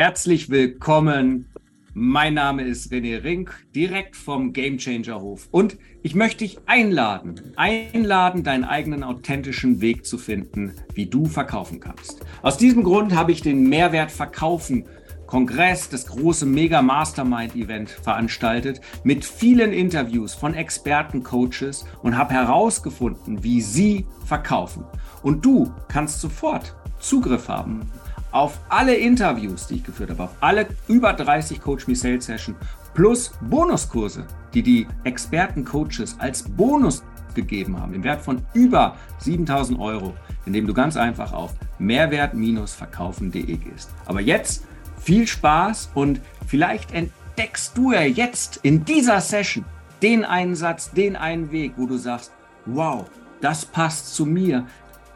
Herzlich willkommen. Mein Name ist René Rink, direkt vom Game Changer Hof. Und ich möchte dich einladen, einladen, deinen eigenen authentischen Weg zu finden, wie du verkaufen kannst. Aus diesem Grund habe ich den Mehrwert Verkaufen Kongress, das große Mega Mastermind Event veranstaltet mit vielen Interviews von Experten, Coaches und habe herausgefunden, wie sie verkaufen. Und du kannst sofort Zugriff haben auf alle Interviews, die ich geführt habe, auf alle über 30 Coach Me Sales Sessions plus Bonuskurse, die die Experten-Coaches als Bonus gegeben haben, im Wert von über 7000 Euro, indem du ganz einfach auf mehrwert-verkaufen.de gehst. Aber jetzt viel Spaß und vielleicht entdeckst du ja jetzt in dieser Session den einen Satz, den einen Weg, wo du sagst, wow, das passt zu mir,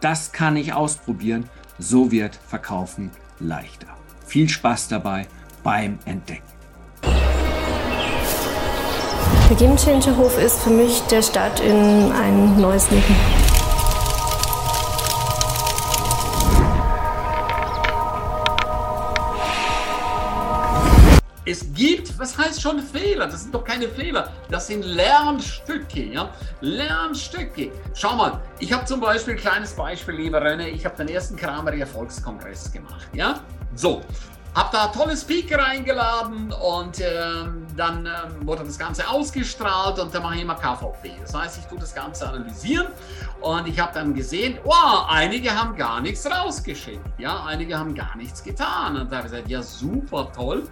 das kann ich ausprobieren so wird Verkaufen leichter. Viel Spaß dabei beim Entdecken. Der Game Changer Hof ist für mich der Start in ein neues Leben. Es gibt, was heißt schon Fehler? Das sind doch keine Fehler. Das sind Lernstücke, ja? Lernstücke. Schau mal, ich habe zum Beispiel ein kleines Beispiel, lieber René. Ich habe den ersten Kramer Erfolgskongress gemacht, ja? So, hab da tolle Speaker eingeladen und ähm, dann ähm, wurde das Ganze ausgestrahlt und dann mache ich immer KVP. Das heißt, ich tue das Ganze analysieren und ich habe dann gesehen, wow, einige haben gar nichts rausgeschickt. Ja, einige haben gar nichts getan. Und da habe ich gesagt, ja, super toll.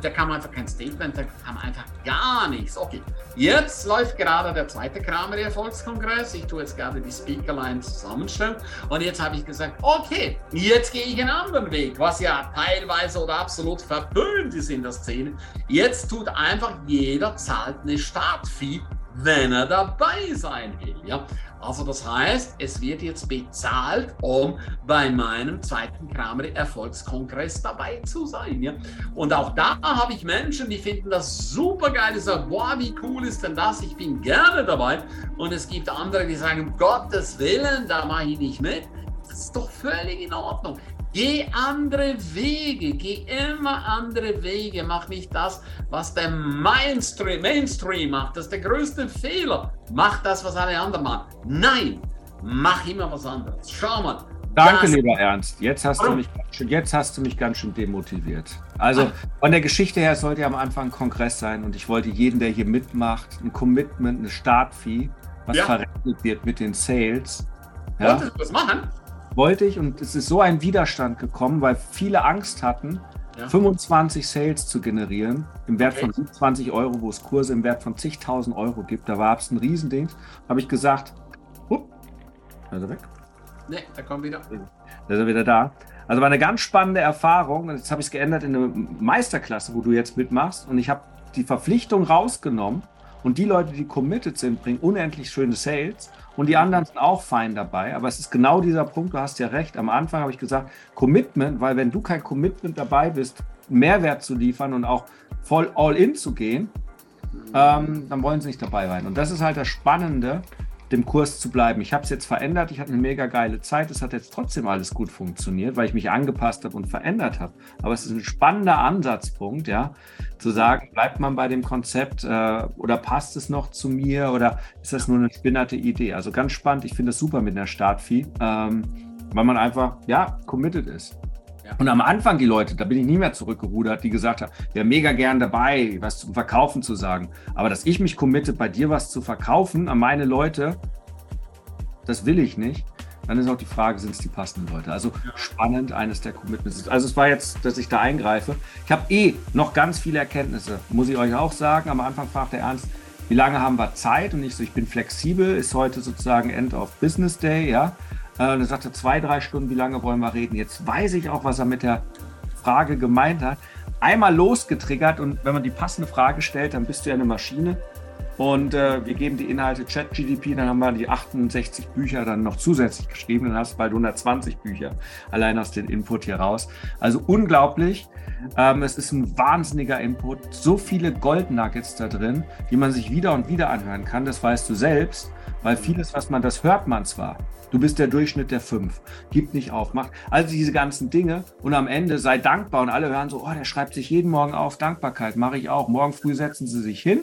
Da kam einfach kein Statement, da kam einfach gar nichts. Okay, jetzt läuft gerade der zweite Kramer Erfolgskongress. Ich tue jetzt gerade die Speakerline zusammenstellen und jetzt habe ich gesagt, okay, jetzt gehe ich einen anderen Weg, was ja teilweise oder absolut verpönt ist in der Szene. Jetzt tut einfach jeder zahlt eine Startfee, wenn er dabei sein will. Ja? Also das heißt, es wird jetzt bezahlt, um bei meinem zweiten Kramer Erfolgskongress dabei zu sein. Ja? Und auch da habe ich Menschen, die finden das super geil, die sagen, boah, wie cool ist denn das? Ich bin gerne dabei. Und es gibt andere, die sagen, um Gottes Willen, da mache ich nicht mit. Das ist doch völlig in Ordnung. Geh andere Wege, geh immer andere Wege. Mach nicht das, was der Mainstream, Mainstream macht. Das ist der größte Fehler. Mach das, was alle anderen machen. Nein, mach immer was anderes. Schau mal. Danke, lieber Ernst. Jetzt hast, du mich, jetzt hast du mich ganz schön demotiviert. Also von der Geschichte her sollte ja am Anfang ein Kongress sein und ich wollte jeden, der hier mitmacht, ein Commitment, eine Startfee, was ja. verrechnet wird mit den Sales. Ja? Wolltest du das machen? Wollte ich und es ist so ein Widerstand gekommen, weil viele Angst hatten, ja. 25 Sales zu generieren im Wert okay. von 20 Euro, wo es Kurse im Wert von zigtausend Euro gibt. Da war es ein Riesending. Habe ich gesagt, hup, ist er weg? Ne, er kommt wieder. Da ist er wieder da. Also war eine ganz spannende Erfahrung. Jetzt habe ich es geändert in eine Meisterklasse, wo du jetzt mitmachst. Und ich habe die Verpflichtung rausgenommen. Und die Leute, die committed sind, bringen unendlich schöne Sales. Und die anderen sind auch fein dabei. Aber es ist genau dieser Punkt, du hast ja recht. Am Anfang habe ich gesagt, Commitment, weil wenn du kein Commitment dabei bist, Mehrwert zu liefern und auch voll all in zu gehen, ähm, dann wollen sie nicht dabei sein. Und das ist halt das Spannende, dem Kurs zu bleiben. Ich habe es jetzt verändert, ich hatte eine mega geile Zeit, es hat jetzt trotzdem alles gut funktioniert, weil ich mich angepasst habe und verändert habe. Aber es ist ein spannender Ansatzpunkt, ja, zu sagen, bleibt man bei dem Konzept äh, oder passt es noch zu mir oder ist das nur eine spinnerte Idee? Also ganz spannend, ich finde es super mit einer Startfee, ähm, weil man einfach, ja, committed ist. Und am Anfang die Leute, da bin ich nie mehr zurückgerudert, die gesagt haben, ja, mega gern dabei, was zum Verkaufen zu sagen. Aber dass ich mich committe, bei dir was zu verkaufen an meine Leute, das will ich nicht. Dann ist auch die Frage, sind es die passenden Leute? Also spannend, eines der Commitments. Also es war jetzt, dass ich da eingreife. Ich habe eh noch ganz viele Erkenntnisse, muss ich euch auch sagen. Am Anfang fragt der Ernst, wie lange haben wir Zeit? Und ich so, ich bin flexibel, ist heute sozusagen End of Business Day, ja. Äh, und er sagte, zwei, drei Stunden, wie lange wollen wir reden? Jetzt weiß ich auch, was er mit der Frage gemeint hat. Einmal losgetriggert und wenn man die passende Frage stellt, dann bist du ja eine Maschine. Und äh, wir geben die Inhalte ChatGDP, dann haben wir die 68 Bücher dann noch zusätzlich geschrieben, dann hast du bald 120 Bücher allein aus dem Input hier raus. Also unglaublich. Ähm, es ist ein wahnsinniger Input, so viele Gold Nuggets da drin, die man sich wieder und wieder anhören kann, das weißt du selbst. Weil vieles, was man, das hört man zwar. Du bist der Durchschnitt der fünf. Gib nicht auf, macht. Also diese ganzen Dinge und am Ende sei dankbar und alle hören so, oh, der schreibt sich jeden Morgen auf. Dankbarkeit mache ich auch. Morgen früh setzen sie sich hin,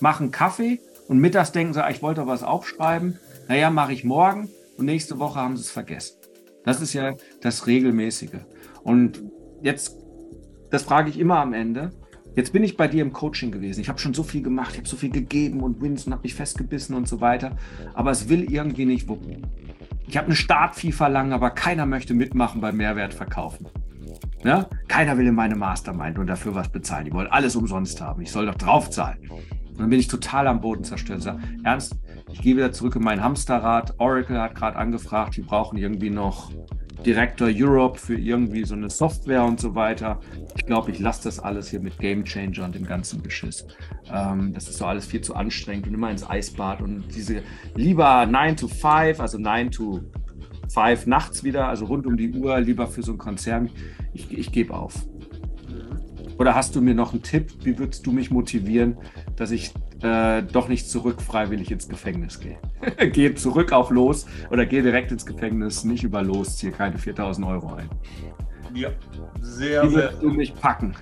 machen Kaffee und mittags denken sie, ah, ich wollte was aufschreiben. Naja, mache ich morgen und nächste Woche haben sie es vergessen. Das ist ja das Regelmäßige. Und jetzt, das frage ich immer am Ende. Jetzt bin ich bei dir im Coaching gewesen. Ich habe schon so viel gemacht, ich habe so viel gegeben und Wins und habe mich festgebissen und so weiter. Aber es will irgendwie nicht wuppen. Ich habe eine Startfee verlangen, aber keiner möchte mitmachen beim Mehrwert verkaufen. Ja? Keiner will in meine Mastermind und dafür was bezahlen. Die wollen alles umsonst haben. Ich soll doch draufzahlen. Und dann bin ich total am Boden zerstört. Sage, Ernst, ich gehe wieder zurück in mein Hamsterrad. Oracle hat gerade angefragt, die brauchen irgendwie noch Director Europe für irgendwie so eine Software und so weiter. Ich glaube, ich lasse das alles hier mit Game Changer und dem ganzen Beschiss. Ähm, das ist so alles viel zu anstrengend und immer ins Eisbad und diese lieber 9 to 5, also 9 to 5 nachts wieder, also rund um die Uhr, lieber für so einen Konzern. Ich, ich gebe auf. Oder hast du mir noch einen Tipp? Wie würdest du mich motivieren, dass ich äh, doch nicht zurück freiwillig ins Gefängnis gehe? gehe zurück auf Los oder gehe direkt ins Gefängnis, nicht über Los, ziehe keine 4000 Euro ein. Ja, sehr, Wie würdest du mich packen?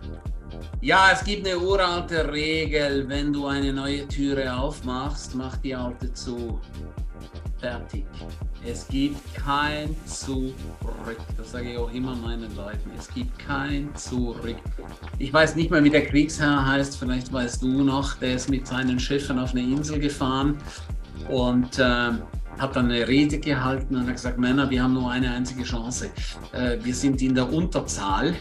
Ja, es gibt eine uralte Regel, wenn du eine neue Türe aufmachst, mach die alte zu. Fertig. Es gibt kein Zurück. Das sage ich auch immer meinen Leuten. Es gibt kein Zurück. Ich weiß nicht mehr, wie der Kriegsherr heißt. Vielleicht weißt du noch. Der ist mit seinen Schiffen auf eine Insel gefahren und äh, hat dann eine Rede gehalten und hat gesagt: Männer, wir haben nur eine einzige Chance. Äh, wir sind in der Unterzahl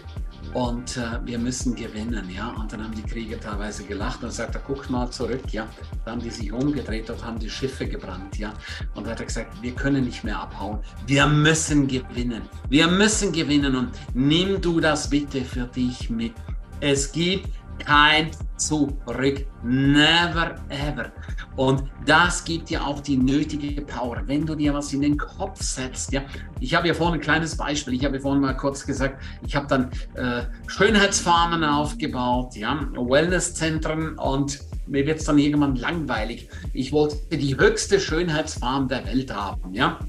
und äh, wir müssen gewinnen, ja. Und dann haben die Krieger teilweise gelacht und sagt guckt mal zurück, ja. Dann haben die sich umgedreht und haben die Schiffe gebrannt, ja. Und dann hat er gesagt, wir können nicht mehr abhauen, wir müssen gewinnen, wir müssen gewinnen und nimm du das bitte für dich mit. Es gibt kein Zurück. Never ever. Und das gibt dir auch die nötige Power, wenn du dir was in den Kopf setzt. Ja, ich habe ja vorhin ein kleines Beispiel. Ich habe ja vorhin mal kurz gesagt, ich habe dann äh, Schönheitsfarmen aufgebaut, ja, Wellnesszentren und mir wird es dann irgendwann langweilig. Ich wollte die höchste Schönheitsfarm der Welt haben, ja.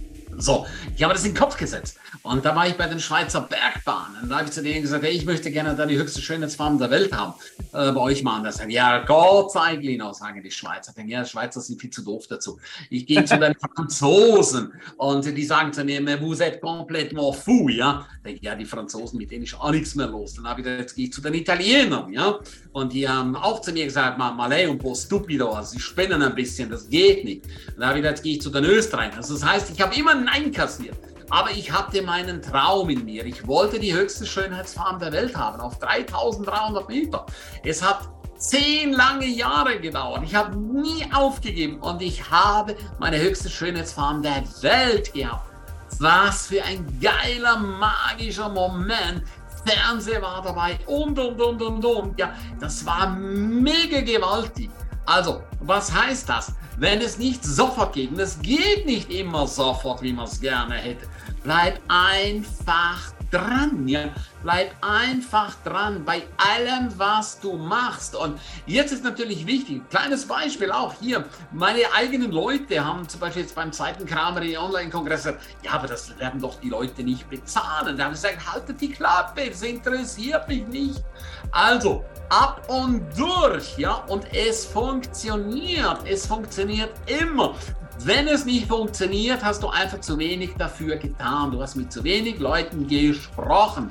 So, ich habe das in den Kopf gesetzt. Und da war ich bei den Schweizer Bergbahnen. Da habe ich zu denen gesagt, hey, ich möchte gerne da die höchste Schönheitsfarm der Welt haben. Äh, bei euch machen das. Ja, Gott sei Glino, sagen die Schweizer. Ich denke, ja, Schweizer sind viel zu doof dazu. Ich gehe zu den Franzosen und die sagen zu mir, vous êtes complètement fou, ja. Ich denke, ja, die Franzosen, mit denen ist auch nichts mehr los. Dann habe ich gesagt, jetzt gehe ich zu den Italienern, ja. Und die haben auch zu mir gesagt, ma, ma lei un po' stupido, also sie spinnen ein bisschen, das geht nicht. Dann habe ich gesagt, jetzt gehe ich zu den Österreichern. Also das heißt, ich habe immer Nein kassiert. Aber ich hatte meinen Traum in mir. Ich wollte die höchste Schönheitsfarm der Welt haben, auf 3300 Meter. Es hat zehn lange Jahre gedauert. Ich habe nie aufgegeben und ich habe meine höchste Schönheitsfarm der Welt gehabt. Was für ein geiler, magischer Moment. Fernseher war dabei und, und, und, und, und. Ja, das war mega gewaltig. Also, was heißt das? Wenn es nicht sofort geht, und es geht nicht immer sofort, wie man es gerne hätte, bleib einfach dran, ja. Bleib einfach dran bei allem, was du machst. Und jetzt ist natürlich wichtig, kleines Beispiel auch hier, meine eigenen Leute haben zum Beispiel jetzt beim zweiten Kramer Online-Kongress gesagt, ja, aber das werden doch die Leute nicht bezahlen. Da haben sie gesagt, haltet die Klappe, das interessiert mich nicht. Also, ab und durch, ja, und es funktioniert, es funktioniert immer. Wenn es nicht funktioniert, hast du einfach zu wenig dafür getan. Du hast mit zu wenig Leuten gesprochen.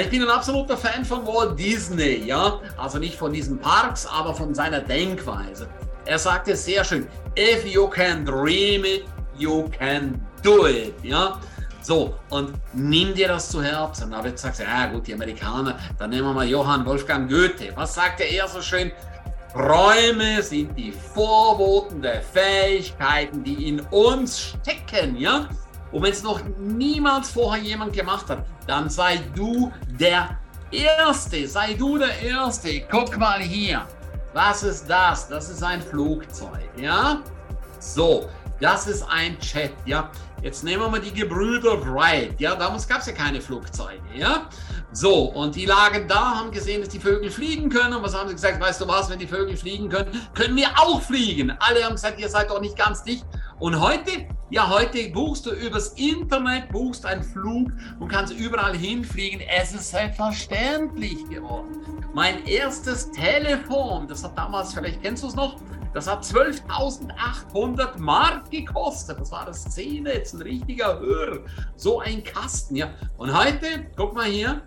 Ich bin ein absoluter Fan von Walt Disney, ja, also nicht von diesen Parks, aber von seiner Denkweise. Er sagte sehr schön: If you can dream it, you can do it, ja. So, und nimm dir das zu Herzen. Aber jetzt sagst du, ja gut, die Amerikaner, dann nehmen wir mal Johann Wolfgang Goethe. Was sagte er so schön? Träume sind die Vorboten der Fähigkeiten, die in uns stecken, ja? Und wenn es noch niemals vorher jemand gemacht hat, dann sei du der Erste, sei du der Erste. Guck mal hier. Was ist das? Das ist ein Flugzeug, ja? So, das ist ein Chat, ja? Jetzt nehmen wir mal die Gebrüder Wright. Ja, damals gab es ja keine Flugzeuge. Ja, so und die lagen da, haben gesehen, dass die Vögel fliegen können. Und was haben sie gesagt? Weißt du was? Wenn die Vögel fliegen können, können wir auch fliegen. Alle haben gesagt, ihr seid doch nicht ganz dicht. Und heute, ja, heute buchst du übers Internet, buchst einen Flug und kannst überall hinfliegen. Es ist selbstverständlich geworden. Mein erstes Telefon, das hat damals, vielleicht kennst du es noch, das hat 12.800 Mark gekostet. Das war das C-Netz, ein richtiger Hörer. So ein Kasten, ja. Und heute, guck mal hier,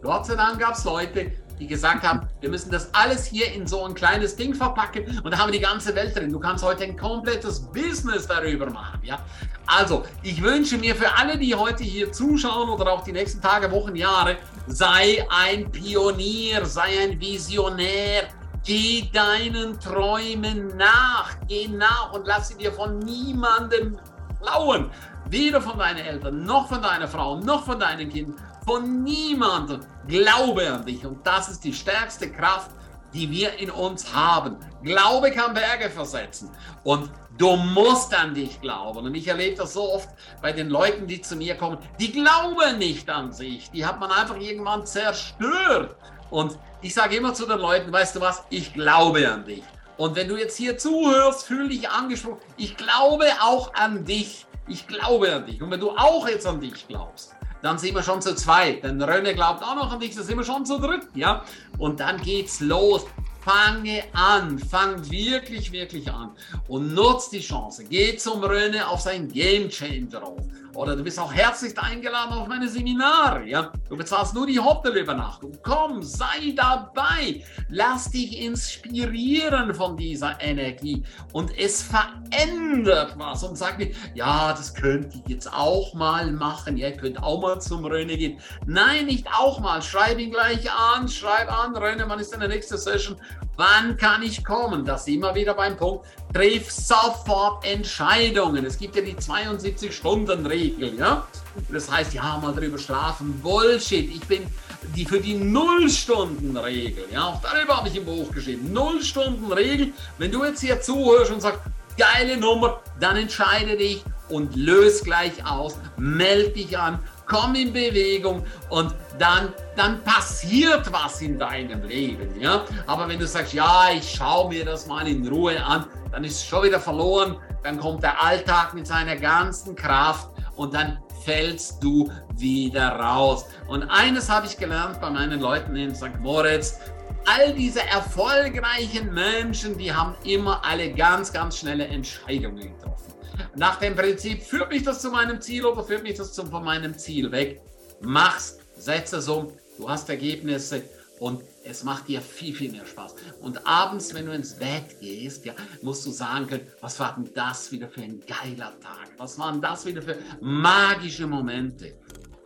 Gott sei Dank gab es Leute, die gesagt haben, wir müssen das alles hier in so ein kleines Ding verpacken und da haben wir die ganze Welt drin. Du kannst heute ein komplettes Business darüber machen. Ja? Also, ich wünsche mir für alle, die heute hier zuschauen oder auch die nächsten Tage, Wochen, Jahre, sei ein Pionier, sei ein Visionär, Geh deinen Träumen nach, geh nach und lass sie dir von niemandem klauen. Weder von deinen Eltern, noch von deiner Frau, noch von deinen Kindern, von niemandem. Glaube an dich und das ist die stärkste Kraft, die wir in uns haben. Glaube kann Berge versetzen und du musst an dich glauben. Und ich erlebe das so oft bei den Leuten, die zu mir kommen, die glauben nicht an sich. Die hat man einfach irgendwann zerstört. Und ich sage immer zu den Leuten, weißt du was, ich glaube an dich. Und wenn du jetzt hier zuhörst, fühl dich angesprochen. Ich glaube auch an dich. Ich glaube an dich. Und wenn du auch jetzt an dich glaubst, dann sind wir schon zu zweit. Denn Rönne glaubt auch noch an dich, dann sind wir schon zu dritt. Ja? Und dann geht's los. Fange an, fang wirklich, wirklich an und nutzt die Chance. Geh zum Rönne auf sein Game Changer auf. Oder du bist auch herzlich eingeladen auf meine Seminare. Ja? Du bezahlst nur die Hotelübernachtung. Komm, sei dabei. Lass dich inspirieren von dieser Energie. Und es verändert was. Und sag nicht, ja, das könnt ihr jetzt auch mal machen. Ihr könnt auch mal zum Röne gehen. Nein, nicht auch mal. Schreib ihn gleich an. Schreib an, Röne, wann ist deine nächste Session? Wann kann ich kommen? Das sind wir wieder beim Punkt. Triff sofort Entscheidungen. Es gibt ja die 72-Stunden-Regel, ja? Das heißt, ja, mal drüber schlafen. Bullshit. Ich bin die für die Null-Stunden-Regel, ja? Auch darüber habe ich im Buch geschrieben. Null-Stunden-Regel. Wenn du jetzt hier zuhörst und sagst, geile Nummer, dann entscheide dich und löse gleich aus. Melde dich an komm in Bewegung und dann, dann passiert was in deinem Leben. Ja? Aber wenn du sagst, ja, ich schaue mir das mal in Ruhe an, dann ist es schon wieder verloren. Dann kommt der Alltag mit seiner ganzen Kraft und dann fällst du wieder raus. Und eines habe ich gelernt bei meinen Leuten in St. Moritz. All diese erfolgreichen Menschen, die haben immer alle ganz, ganz schnelle Entscheidungen getroffen. Nach dem Prinzip, führt mich das zu meinem Ziel oder führt mich das von meinem Ziel weg? Mach's, setze es um, du hast Ergebnisse und es macht dir viel, viel mehr Spaß. Und abends, wenn du ins Bett gehst, ja, musst du sagen können, was war denn das wieder für ein geiler Tag? Was waren das wieder für magische Momente?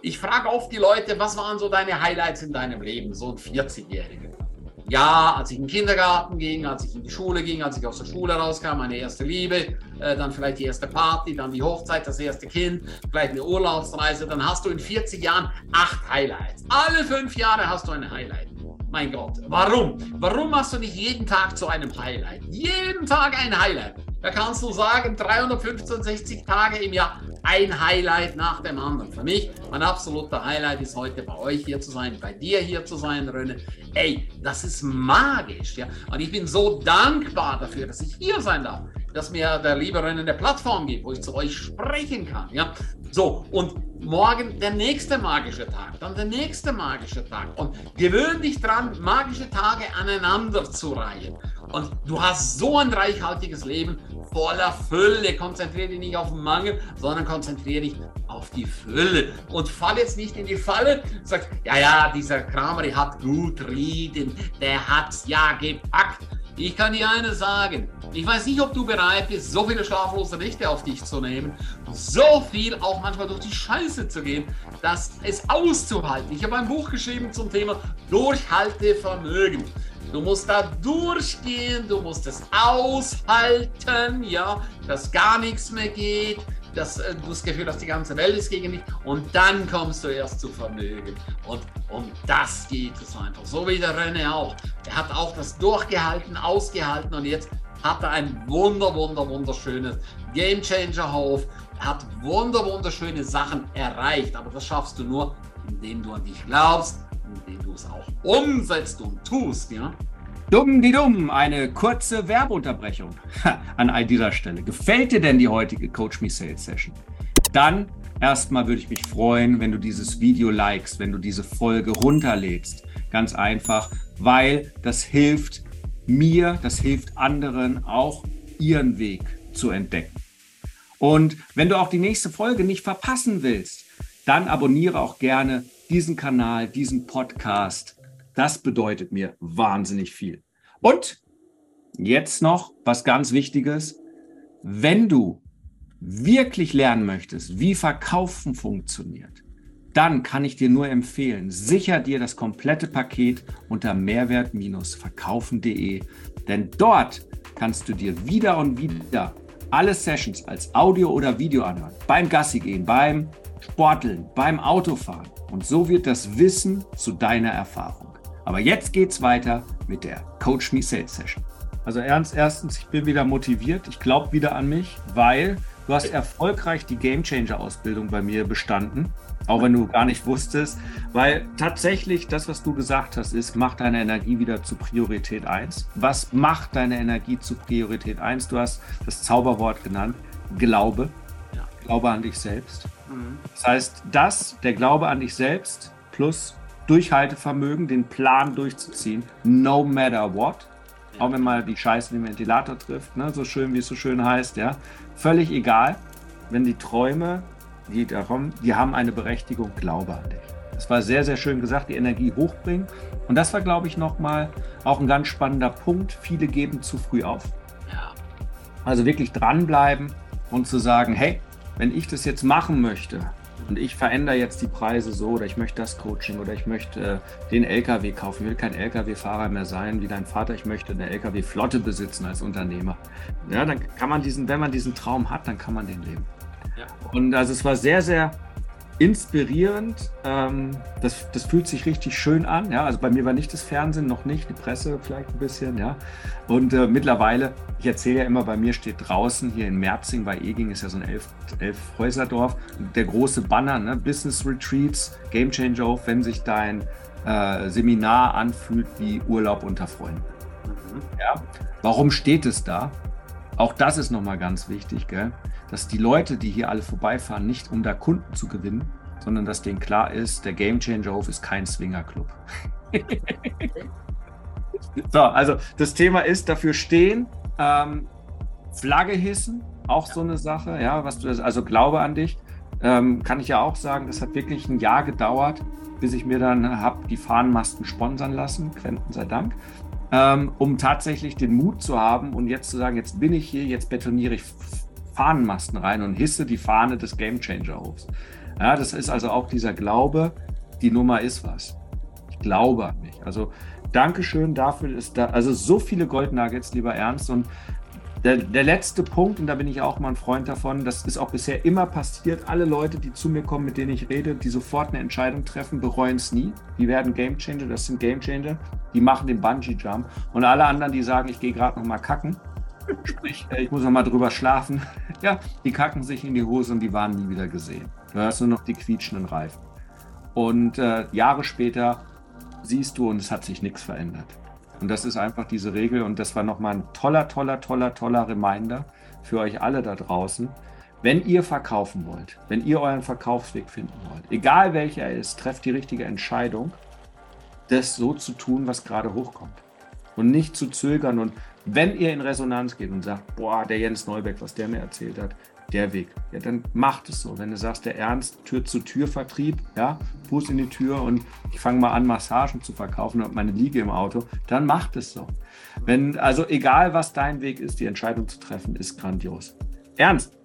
Ich frage oft die Leute, was waren so deine Highlights in deinem Leben, so ein 40-Jähriger? Ja, als ich in den Kindergarten ging, als ich in die Schule ging, als ich aus der Schule rauskam, meine erste Liebe, äh, dann vielleicht die erste Party, dann die Hochzeit, das erste Kind, vielleicht eine Urlaubsreise, dann hast du in 40 Jahren acht Highlights. Alle fünf Jahre hast du ein Highlight. Mein Gott, warum? Warum machst du nicht jeden Tag zu einem Highlight? Jeden Tag ein Highlight. Da kannst du sagen, 365 Tage im Jahr ein Highlight nach dem anderen. Für mich, mein absoluter Highlight ist heute bei euch hier zu sein, bei dir hier zu sein, Röne. Ey, das ist magisch, ja. Und ich bin so dankbar dafür, dass ich hier sein darf, dass mir der liebe Röne eine Plattform gibt, wo ich zu euch sprechen kann, ja. So, und morgen der nächste magische Tag, dann der nächste magische Tag. Und gewöhn dich dran, magische Tage aneinander zu reihen. Und du hast so ein reichhaltiges Leben voller Fülle. Konzentriere dich nicht auf den Mangel, sondern konzentriere dich auf die Fülle. Und fall jetzt nicht in die Falle, sagst, ja, ja, dieser Kramer, der hat gut reden, der hat's ja gepackt. Ich kann dir eines sagen. Ich weiß nicht, ob du bereit bist, so viele schlaflose Nächte auf dich zu nehmen, so viel auch manchmal durch die Scheiße zu gehen, dass es auszuhalten. Ich habe ein Buch geschrieben zum Thema Durchhaltevermögen. Du musst da durchgehen, du musst es aushalten, ja, dass gar nichts mehr geht, dass äh, du das Gefühl hast, die ganze Welt ist gegen dich und dann kommst du erst zu Vermögen. Und um das geht es einfach. So wie der René auch. Er hat auch das durchgehalten, ausgehalten und jetzt hat er ein wunder, wunder, wunderschönes Game Changer Hof. Er hat wunder, wunderschöne Sachen erreicht, aber das schaffst du nur, indem du an dich glaubst, indem du es auch umsetzt und tust, ja. Dumm die dumm, eine kurze Werbeunterbrechung an dieser Stelle. Gefällt dir denn die heutige Coach Me Sales Session? Dann erstmal würde ich mich freuen, wenn du dieses Video likest, wenn du diese Folge runterlädst. Ganz einfach, weil das hilft mir, das hilft anderen auch ihren Weg zu entdecken. Und wenn du auch die nächste Folge nicht verpassen willst, dann abonniere auch gerne diesen Kanal, diesen Podcast das bedeutet mir wahnsinnig viel. Und jetzt noch was ganz Wichtiges. Wenn du wirklich lernen möchtest, wie Verkaufen funktioniert, dann kann ich dir nur empfehlen, sicher dir das komplette Paket unter mehrwert-verkaufen.de, denn dort kannst du dir wieder und wieder alle Sessions als Audio oder Video anhören. Beim Gassi gehen, beim Sporteln, beim Autofahren. Und so wird das Wissen zu deiner Erfahrung. Aber jetzt geht's weiter mit der Coach Me Sales Session. Also ernst, erstens, ich bin wieder motiviert. Ich glaube wieder an mich, weil du hast erfolgreich die Game Changer Ausbildung bei mir bestanden. Auch wenn du gar nicht wusstest, weil tatsächlich das, was du gesagt hast, ist, mach deine Energie wieder zu Priorität 1. Was macht deine Energie zu Priorität 1? Du hast das Zauberwort genannt, Glaube. Ja. Glaube an dich selbst. Mhm. Das heißt, das, der Glaube an dich selbst plus Durchhaltevermögen, den Plan durchzuziehen, no matter what. Auch wenn mal die Scheiße den Ventilator trifft, ne? so schön wie es so schön heißt, ja. Völlig egal, wenn die Träume, die darum, die haben eine Berechtigung, glaube an dich. Das war sehr, sehr schön gesagt, die Energie hochbringen. Und das war, glaube ich, nochmal auch ein ganz spannender Punkt. Viele geben zu früh auf. Also wirklich dranbleiben und zu sagen, hey, wenn ich das jetzt machen möchte, und ich verändere jetzt die Preise so oder ich möchte das Coaching oder ich möchte äh, den LKW kaufen. Ich will kein LKW-Fahrer mehr sein wie dein Vater. Ich möchte eine LKW-Flotte besitzen als Unternehmer. Ja, dann kann man diesen, wenn man diesen Traum hat, dann kann man den leben. Ja. Und also es war sehr, sehr inspirierend. Ähm, das, das fühlt sich richtig schön an. Ja? Also bei mir war nicht das Fernsehen, noch nicht, die Presse vielleicht ein bisschen. Ja? Und äh, mittlerweile, ich erzähle ja immer, bei mir steht draußen hier in Merzing bei Eging, ist ja so ein elf, elf Häuserdorf, der große Banner, ne? Business Retreats, Game Changer auf, wenn sich dein äh, Seminar anfühlt wie Urlaub unter Freunden. Mhm. Ja? Warum steht es da? Auch das ist nochmal ganz wichtig. Gell? dass die Leute, die hier alle vorbeifahren, nicht um da Kunden zu gewinnen, sondern dass denen klar ist, der Game Changer Hof ist kein Swingerclub. so, also das Thema ist dafür stehen, ähm, Flagge hissen, auch so eine Sache, ja, was du, also Glaube an dich, ähm, kann ich ja auch sagen, das hat wirklich ein Jahr gedauert, bis ich mir dann habe die Fahnenmasten sponsern lassen, Quenten sei Dank, ähm, um tatsächlich den Mut zu haben und jetzt zu sagen, jetzt bin ich hier, jetzt betoniere ich Fahnenmasten rein und hisse die Fahne des Gamechanger Hofs. Ja, das ist also auch dieser Glaube, die Nummer ist was. Ich glaube an mich. Also Dankeschön dafür, ist da, also so viele Goldnuggets, lieber Ernst. Und der, der, letzte Punkt, und da bin ich auch mal ein Freund davon, das ist auch bisher immer passiert. Alle Leute, die zu mir kommen, mit denen ich rede, die sofort eine Entscheidung treffen, bereuen es nie. Die werden Gamechanger, das sind Gamechanger. Die machen den Bungee-Jump. Und alle anderen, die sagen, ich gehe gerade noch mal kacken, Sprich, äh, ich muss noch mal drüber schlafen. Ja, die kacken sich in die Hose und die waren nie wieder gesehen. Du hörst nur noch die quietschenden Reifen. Und äh, Jahre später siehst du und es hat sich nichts verändert. Und das ist einfach diese Regel und das war nochmal ein toller, toller, toller, toller Reminder für euch alle da draußen. Wenn ihr verkaufen wollt, wenn ihr euren Verkaufsweg finden wollt, egal welcher er ist, trefft die richtige Entscheidung, das so zu tun, was gerade hochkommt. Und nicht zu zögern und wenn ihr in Resonanz geht und sagt, boah, der Jens Neubeck, was der mir erzählt hat, der Weg, ja, dann macht es so. Wenn du sagst, der Ernst, Tür-zu-Tür-Vertrieb, ja, Fuß in die Tür und ich fange mal an, Massagen zu verkaufen und meine Liege im Auto, dann macht es so. Wenn, also egal was dein Weg ist, die Entscheidung zu treffen, ist grandios. Ernst,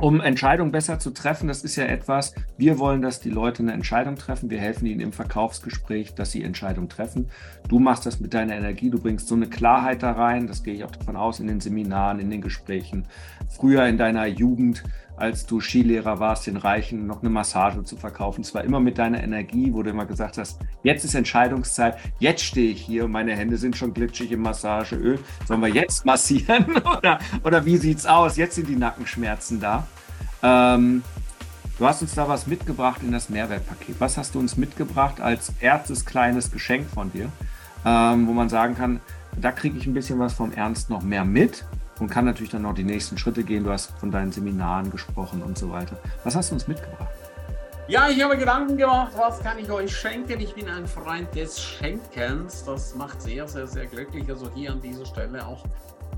um Entscheidungen besser zu treffen, das ist ja etwas, wir wollen, dass die Leute eine Entscheidung treffen. Wir helfen ihnen im Verkaufsgespräch, dass sie Entscheidungen treffen. Du machst das mit deiner Energie, du bringst so eine Klarheit da rein, das gehe ich auch davon aus, in den Seminaren, in den Gesprächen. Früher in deiner Jugend, als du Skilehrer warst, den Reichen noch eine Massage zu verkaufen. Zwar immer mit deiner Energie, wo du immer gesagt hast, jetzt ist Entscheidungszeit, jetzt stehe ich hier, meine Hände sind schon glitschig im Massageöl. Sollen wir jetzt massieren? oder, oder wie sieht's aus? Jetzt sind die Nackenschmerzen da. Ähm, du hast uns da was mitgebracht in das Mehrwertpaket. Was hast du uns mitgebracht als erstes kleines Geschenk von dir, ähm, wo man sagen kann, Da kriege ich ein bisschen was vom Ernst noch mehr mit und kann natürlich dann noch die nächsten Schritte gehen. Du hast von deinen Seminaren gesprochen und so weiter. Was hast du uns mitgebracht? Ja, ich habe Gedanken gemacht, was kann ich euch schenken? Ich bin ein Freund des Schenkens. Das macht sehr, sehr, sehr glücklich. Also hier an dieser Stelle auch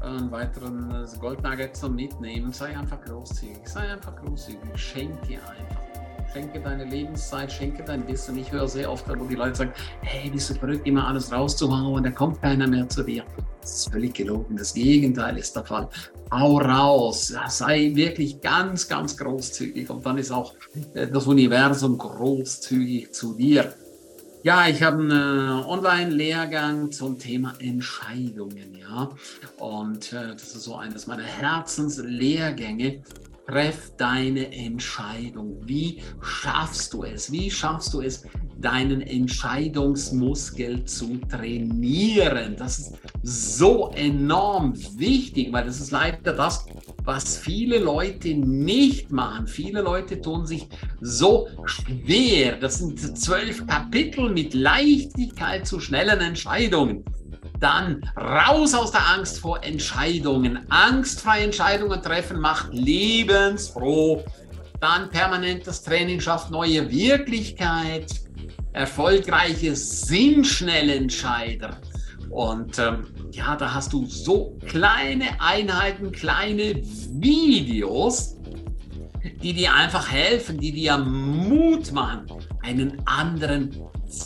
einen weiteren Goldnugget zum Mitnehmen. Sei einfach großzügig. Sei einfach großzügig. Schenke einfach schenke deine Lebenszeit, schenke dein Wissen. Ich höre sehr oft, wo die Leute sagen, hey, bist du verrückt, immer alles rauszuhauen, da kommt keiner mehr zu dir. Das ist völlig gelogen. Das Gegenteil ist der Fall. Hau raus, sei wirklich ganz, ganz großzügig und dann ist auch äh, das Universum großzügig zu dir. Ja, ich habe einen äh, Online-Lehrgang zum Thema Entscheidungen, ja. Und äh, das ist so eines meiner Herzenslehrgänge. Treff deine Entscheidung. Wie schaffst du es? Wie schaffst du es, deinen Entscheidungsmuskel zu trainieren? Das ist so enorm wichtig, weil das ist leider das, was viele Leute nicht machen. Viele Leute tun sich so schwer. Das sind zwölf Kapitel mit Leichtigkeit zu schnellen Entscheidungen. Dann raus aus der Angst vor Entscheidungen. Angstfreie Entscheidungen treffen macht lebensfroh. Dann permanentes Training schafft neue Wirklichkeit. Erfolgreiche sind Schnellentscheider. Und ähm, ja, da hast du so kleine Einheiten, kleine Videos, die dir einfach helfen, die dir Mut machen, einen anderen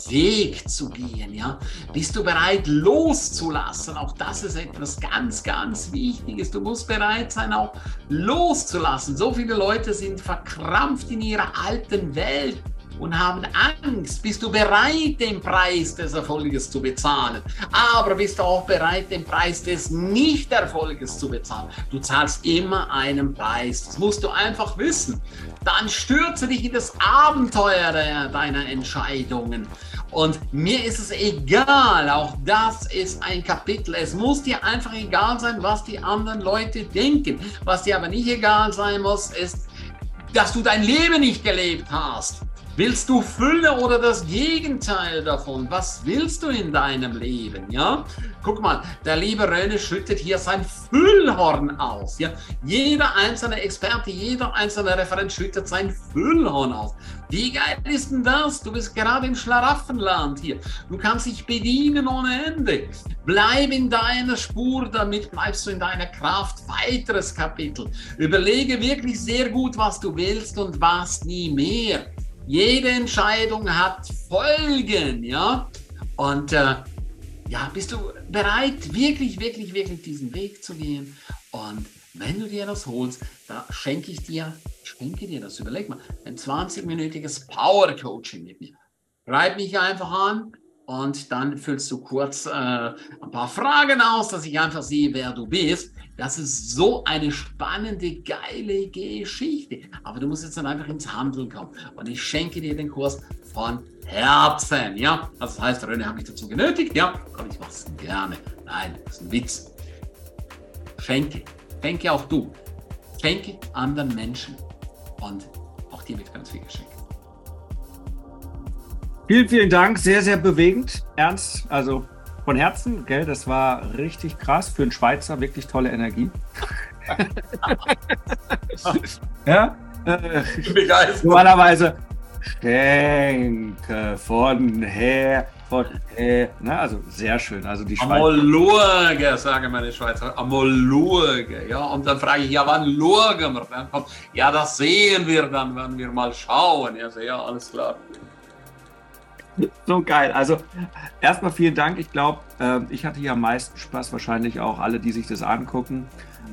Weg zu gehen. Ja? Bist du bereit loszulassen? Auch das ist etwas ganz, ganz Wichtiges. Du musst bereit sein, auch loszulassen. So viele Leute sind verkrampft in ihrer alten Welt und haben Angst. Bist du bereit, den Preis des Erfolges zu bezahlen? Aber bist du auch bereit, den Preis des Nichterfolges zu bezahlen? Du zahlst immer einen Preis. Das musst du einfach wissen. Dann stürze dich in das Abenteuer deiner Entscheidungen. Und mir ist es egal, auch das ist ein Kapitel. Es muss dir einfach egal sein, was die anderen Leute denken. Was dir aber nicht egal sein muss, ist, dass du dein Leben nicht gelebt hast. Willst du Fülle oder das Gegenteil davon? Was willst du in deinem Leben? Ja? Guck mal, der liebe Röne schüttet hier sein Füllhorn aus. Ja? Jeder einzelne Experte, jeder einzelne Referent schüttet sein Füllhorn aus. Wie geil ist denn das? Du bist gerade im Schlaraffenland hier. Du kannst dich bedienen ohne Ende. Bleib in deiner Spur, damit bleibst du in deiner Kraft. Weiteres Kapitel. Überlege wirklich sehr gut, was du willst und was nie mehr. Jede Entscheidung hat Folgen, ja. Und äh, ja, bist du bereit, wirklich, wirklich, wirklich diesen Weg zu gehen? Und wenn du dir das holst, da schenke ich dir, schenke dir das. Überleg mal, ein 20-minütiges Power Coaching mit mir. Schreib mich einfach an und dann füllst du kurz äh, ein paar Fragen aus, dass ich einfach sehe, wer du bist. Das ist so eine spannende, geile Geschichte. Aber du musst jetzt dann einfach ins Handeln kommen. Und ich schenke dir den Kurs von Herzen. Ja, also das heißt, René hat mich dazu genötigt. Ja, aber ich mache es gerne. Nein, das ist ein Witz. Schenke. Schenke auch du. Schenke anderen Menschen. Und auch dir wird ganz viel geschenkt. Vielen, vielen Dank. Sehr, sehr bewegend. Ernst, also von Herzen, gell? Das war richtig krass. Für einen Schweizer wirklich tolle Energie. ja? Äh, normalerweise Schenke von her, von her. Na, also sehr schön. Also die Schweizer. Amolurge, sagen meine Schweizer. Amolurge. Ja, und dann frage ich, ja, wann lurgen wir? Dann kommt, ja, das sehen wir dann, wenn wir mal schauen. Ja, so, ja alles klar. So geil. Also erstmal vielen Dank. Ich glaube, äh, ich hatte hier am meisten Spaß, wahrscheinlich auch alle, die sich das angucken.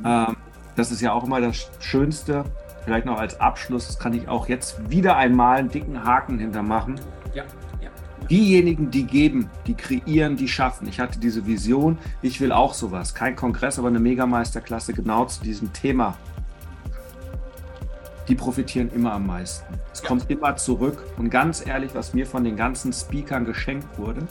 Ähm, das ist ja auch immer das Schönste. Vielleicht noch als Abschluss, das kann ich auch jetzt wieder einmal einen dicken Haken hintermachen. Ja, ja. Diejenigen, die geben, die kreieren, die schaffen. Ich hatte diese Vision, ich will auch sowas. Kein Kongress, aber eine Megameisterklasse genau zu diesem Thema die profitieren immer am meisten. Es ja. kommt immer zurück. Und ganz ehrlich, was mir von den ganzen Speakern geschenkt wurde,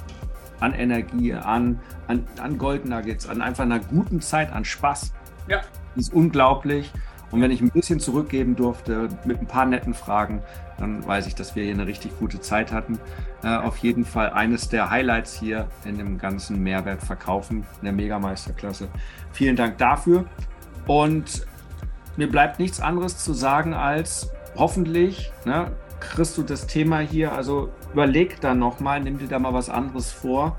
an Energie, an, an, an Gold Nuggets, an einfach einer guten Zeit, an Spaß, ja. ist unglaublich. Und wenn ich ein bisschen zurückgeben durfte mit ein paar netten Fragen, dann weiß ich, dass wir hier eine richtig gute Zeit hatten. Äh, auf jeden Fall eines der Highlights hier in dem ganzen Mehrwert verkaufen in der Megameisterklasse. Vielen Dank dafür. Und mir bleibt nichts anderes zu sagen als hoffentlich ne, kriegst du das Thema hier, also überleg da nochmal, nimm dir da mal was anderes vor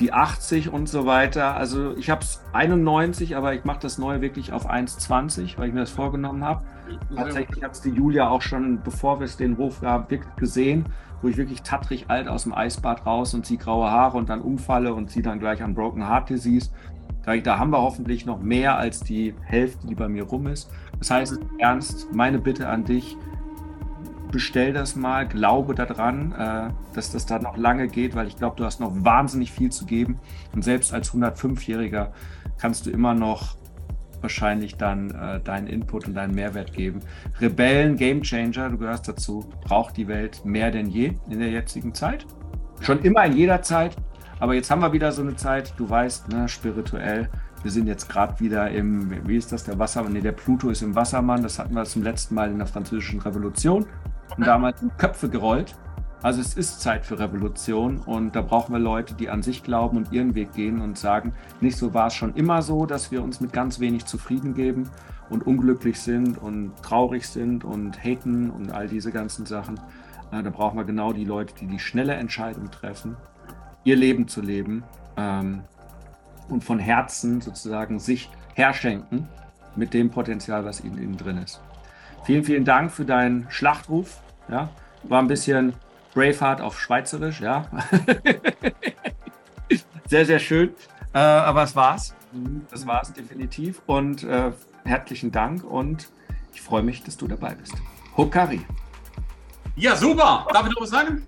die 80 und so weiter. Also ich habe es 91, aber ich mache das neue wirklich auf 1,20, weil ich mir das vorgenommen habe. Tatsächlich hat es die Julia auch schon, bevor wir es den Hof gab, wirklich gesehen, wo ich wirklich tattrig alt aus dem Eisbad raus und sie graue Haare und dann umfalle und sie dann gleich an Broken Heart Disease. Da, da haben wir hoffentlich noch mehr als die Hälfte, die bei mir rum ist. Das heißt, Ernst, meine Bitte an dich, bestell das mal, glaube daran, äh, dass das da noch lange geht, weil ich glaube, du hast noch wahnsinnig viel zu geben. Und selbst als 105-Jähriger kannst du immer noch wahrscheinlich dann äh, deinen Input und deinen Mehrwert geben. Rebellen, Game Changer, du gehörst dazu, braucht die Welt mehr denn je in der jetzigen Zeit. Schon immer in jeder Zeit, aber jetzt haben wir wieder so eine Zeit, du weißt, ne, spirituell, wir sind jetzt gerade wieder im, wie ist das, der Wassermann, nee, der Pluto ist im Wassermann, das hatten wir zum letzten Mal in der Französischen Revolution und damals in Köpfe gerollt. Also es ist Zeit für Revolution und da brauchen wir Leute, die an sich glauben und ihren Weg gehen und sagen, nicht so war es schon immer so, dass wir uns mit ganz wenig zufrieden geben und unglücklich sind und traurig sind und haten und all diese ganzen Sachen. Äh, da brauchen wir genau die Leute, die die schnelle Entscheidung treffen, ihr Leben zu leben ähm, und von Herzen sozusagen sich herschenken mit dem Potenzial, was in ihnen drin ist. Vielen, vielen Dank für deinen Schlachtruf. Ja, war ein bisschen Braveheart auf Schweizerisch, ja. sehr, sehr schön. Äh, aber es war's. Das war's definitiv. Und äh, herzlichen Dank und ich freue mich, dass du dabei bist. Hokari. Ja, super. Darf ich noch was sagen?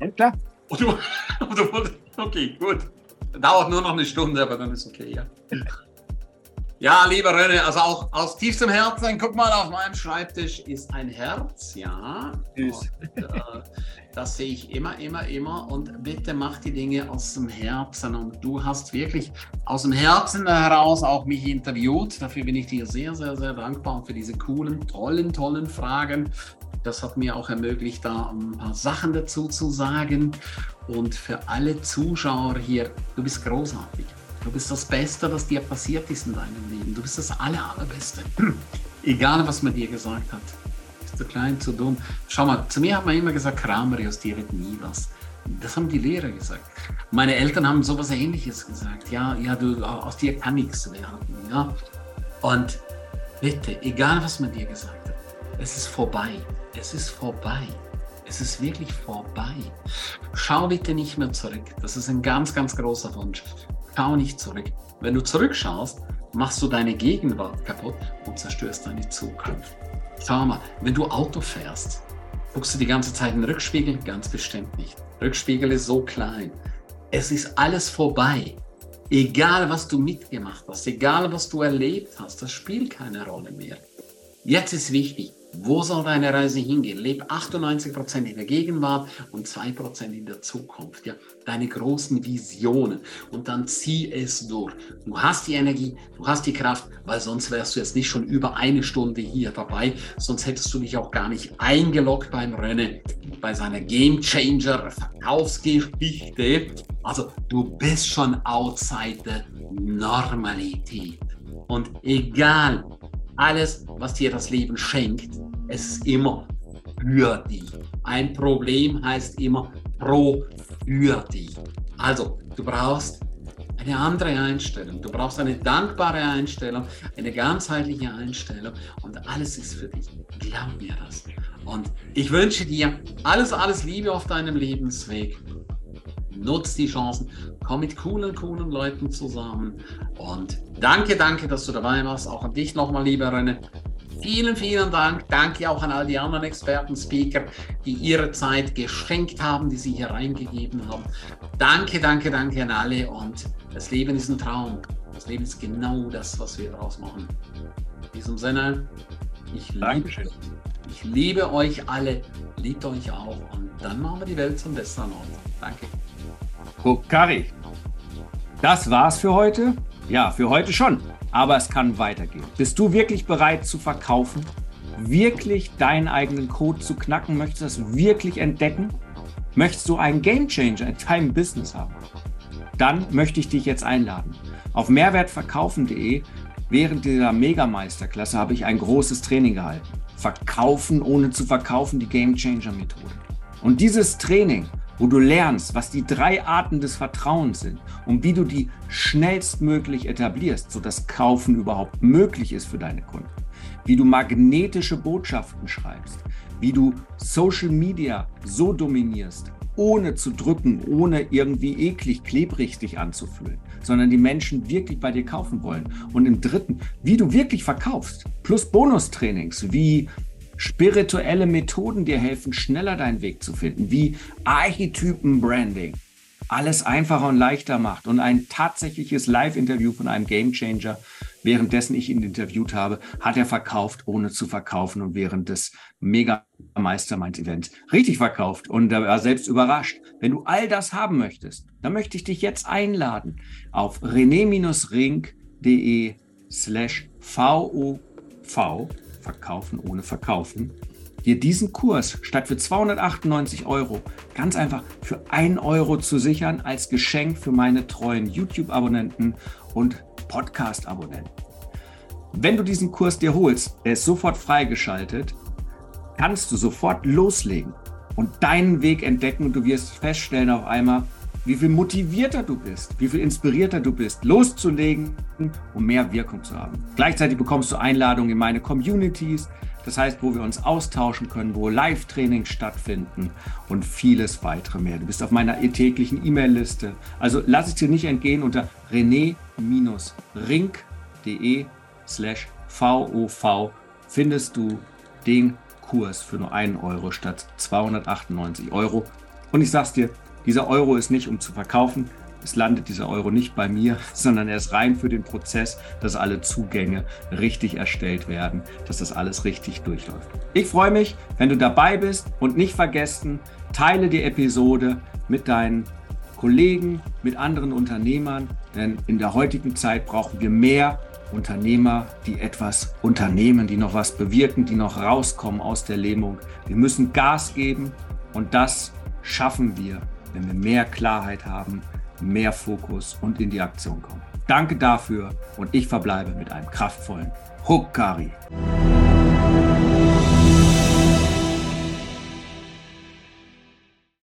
Ja, klar. okay, gut. Dauert nur noch eine Stunde, aber dann ist okay, ja. Ja, lieber René, also auch aus tiefstem Herzen, guck mal, auf meinem Schreibtisch ist ein Herz, ja. Und, äh, das sehe ich immer, immer, immer. Und bitte mach die Dinge aus dem Herzen. Und du hast wirklich aus dem Herzen heraus auch mich interviewt. Dafür bin ich dir sehr, sehr, sehr dankbar und für diese coolen, tollen, tollen Fragen. Das hat mir auch ermöglicht, da ein paar Sachen dazu zu sagen. Und für alle Zuschauer hier, du bist großartig. Du bist das Beste, das dir passiert ist in deinem Leben. Du bist das Aller, Allerbeste. Egal, was man dir gesagt hat. Bist du klein, zu dumm. Schau mal, zu mir hat man immer gesagt, Krameri, aus dir wird nie was. Das haben die Lehrer gesagt. Meine Eltern haben sowas ähnliches gesagt. Ja, ja, du, aus dir kann nichts werden. Ja? Und bitte, egal was man dir gesagt hat, es ist vorbei. Es ist vorbei. Es ist wirklich vorbei. Schau bitte nicht mehr zurück. Das ist ein ganz, ganz großer Wunsch. Schau nicht zurück. Wenn du zurückschaust, machst du deine Gegenwart kaputt und zerstörst deine Zukunft. Schau mal, wenn du Auto fährst, guckst du die ganze Zeit in den Rückspiegel? Ganz bestimmt nicht. Rückspiegel ist so klein. Es ist alles vorbei. Egal, was du mitgemacht hast, egal, was du erlebt hast, das spielt keine Rolle mehr. Jetzt ist wichtig, wo soll deine Reise hingehen? Leb 98% in der Gegenwart und 2% in der Zukunft. Ja? Deine großen Visionen. Und dann zieh es durch. Du hast die Energie, du hast die Kraft, weil sonst wärst du jetzt nicht schon über eine Stunde hier dabei. Sonst hättest du dich auch gar nicht eingeloggt beim Rennen, bei seiner Game Changer Verkaufsgeschichte. Also du bist schon outside the Normalität. Und egal, alles, was dir das Leben schenkt, ist immer für dich. Ein Problem heißt immer pro für dich. Also, du brauchst eine andere Einstellung. Du brauchst eine dankbare Einstellung, eine ganzheitliche Einstellung und alles ist für dich. Glaub mir das. Und ich wünsche dir alles, alles Liebe auf deinem Lebensweg. Nutz die Chancen, komm mit coolen, coolen Leuten zusammen. Und danke, danke, dass du dabei warst. Auch an dich nochmal, lieber René. Vielen, vielen Dank. Danke auch an all die anderen Experten, Speaker, die ihre Zeit geschenkt haben, die sie hier reingegeben haben. Danke, danke, danke an alle. Und das Leben ist ein Traum. Das Leben ist genau das, was wir daraus machen. In diesem Sinne, ich liebe, ich liebe euch alle, liebt euch auch. Und dann machen wir die Welt zum besseren Ort. Danke. Kokari. Das war's für heute. Ja, für heute schon. Aber es kann weitergehen. Bist du wirklich bereit zu verkaufen? Wirklich deinen eigenen Code zu knacken? Möchtest du das wirklich entdecken? Möchtest du einen Gamechanger in deinem Business haben? Dann möchte ich dich jetzt einladen. Auf mehrwertverkaufen.de während dieser Megameisterklasse habe ich ein großes Training gehalten. Verkaufen ohne zu verkaufen, die Gamechanger Methode. Und dieses Training wo du lernst, was die drei Arten des Vertrauens sind und wie du die schnellstmöglich etablierst, sodass Kaufen überhaupt möglich ist für deine Kunden. Wie du magnetische Botschaften schreibst, wie du Social Media so dominierst, ohne zu drücken, ohne irgendwie eklig, klebrig dich anzufühlen, sondern die Menschen wirklich bei dir kaufen wollen. Und im dritten, wie du wirklich verkaufst, plus Bonustrainings, wie spirituelle Methoden dir helfen, schneller deinen Weg zu finden, wie Archetypen-Branding alles einfacher und leichter macht und ein tatsächliches Live-Interview von einem Gamechanger, währenddessen ich ihn interviewt habe, hat er verkauft, ohne zu verkaufen und während des Mega Mastermind Events richtig verkauft und er war selbst überrascht. Wenn du all das haben möchtest, dann möchte ich dich jetzt einladen auf rené-ring.de slash VOV Verkaufen ohne Verkaufen, dir diesen Kurs statt für 298 Euro ganz einfach für 1 Euro zu sichern als Geschenk für meine treuen YouTube-Abonnenten und Podcast-Abonnenten. Wenn du diesen Kurs dir holst, er ist sofort freigeschaltet, kannst du sofort loslegen und deinen Weg entdecken und du wirst feststellen auf einmal, wie viel motivierter du bist, wie viel inspirierter du bist, loszulegen, um mehr Wirkung zu haben. Gleichzeitig bekommst du Einladungen in meine Communities, das heißt, wo wir uns austauschen können, wo Live-Trainings stattfinden und vieles weitere mehr. Du bist auf meiner täglichen E-Mail-Liste. Also lass es dir nicht entgehen unter rené-ring.de slash VOV findest du den Kurs für nur einen Euro statt 298 Euro. Und ich sag's dir, dieser Euro ist nicht, um zu verkaufen. Es landet dieser Euro nicht bei mir, sondern er ist rein für den Prozess, dass alle Zugänge richtig erstellt werden, dass das alles richtig durchläuft. Ich freue mich, wenn du dabei bist und nicht vergessen, teile die Episode mit deinen Kollegen, mit anderen Unternehmern, denn in der heutigen Zeit brauchen wir mehr Unternehmer, die etwas unternehmen, die noch was bewirken, die noch rauskommen aus der Lähmung. Wir müssen Gas geben und das schaffen wir wenn wir mehr Klarheit haben, mehr Fokus und in die Aktion kommen. Danke dafür und ich verbleibe mit einem kraftvollen Huckari.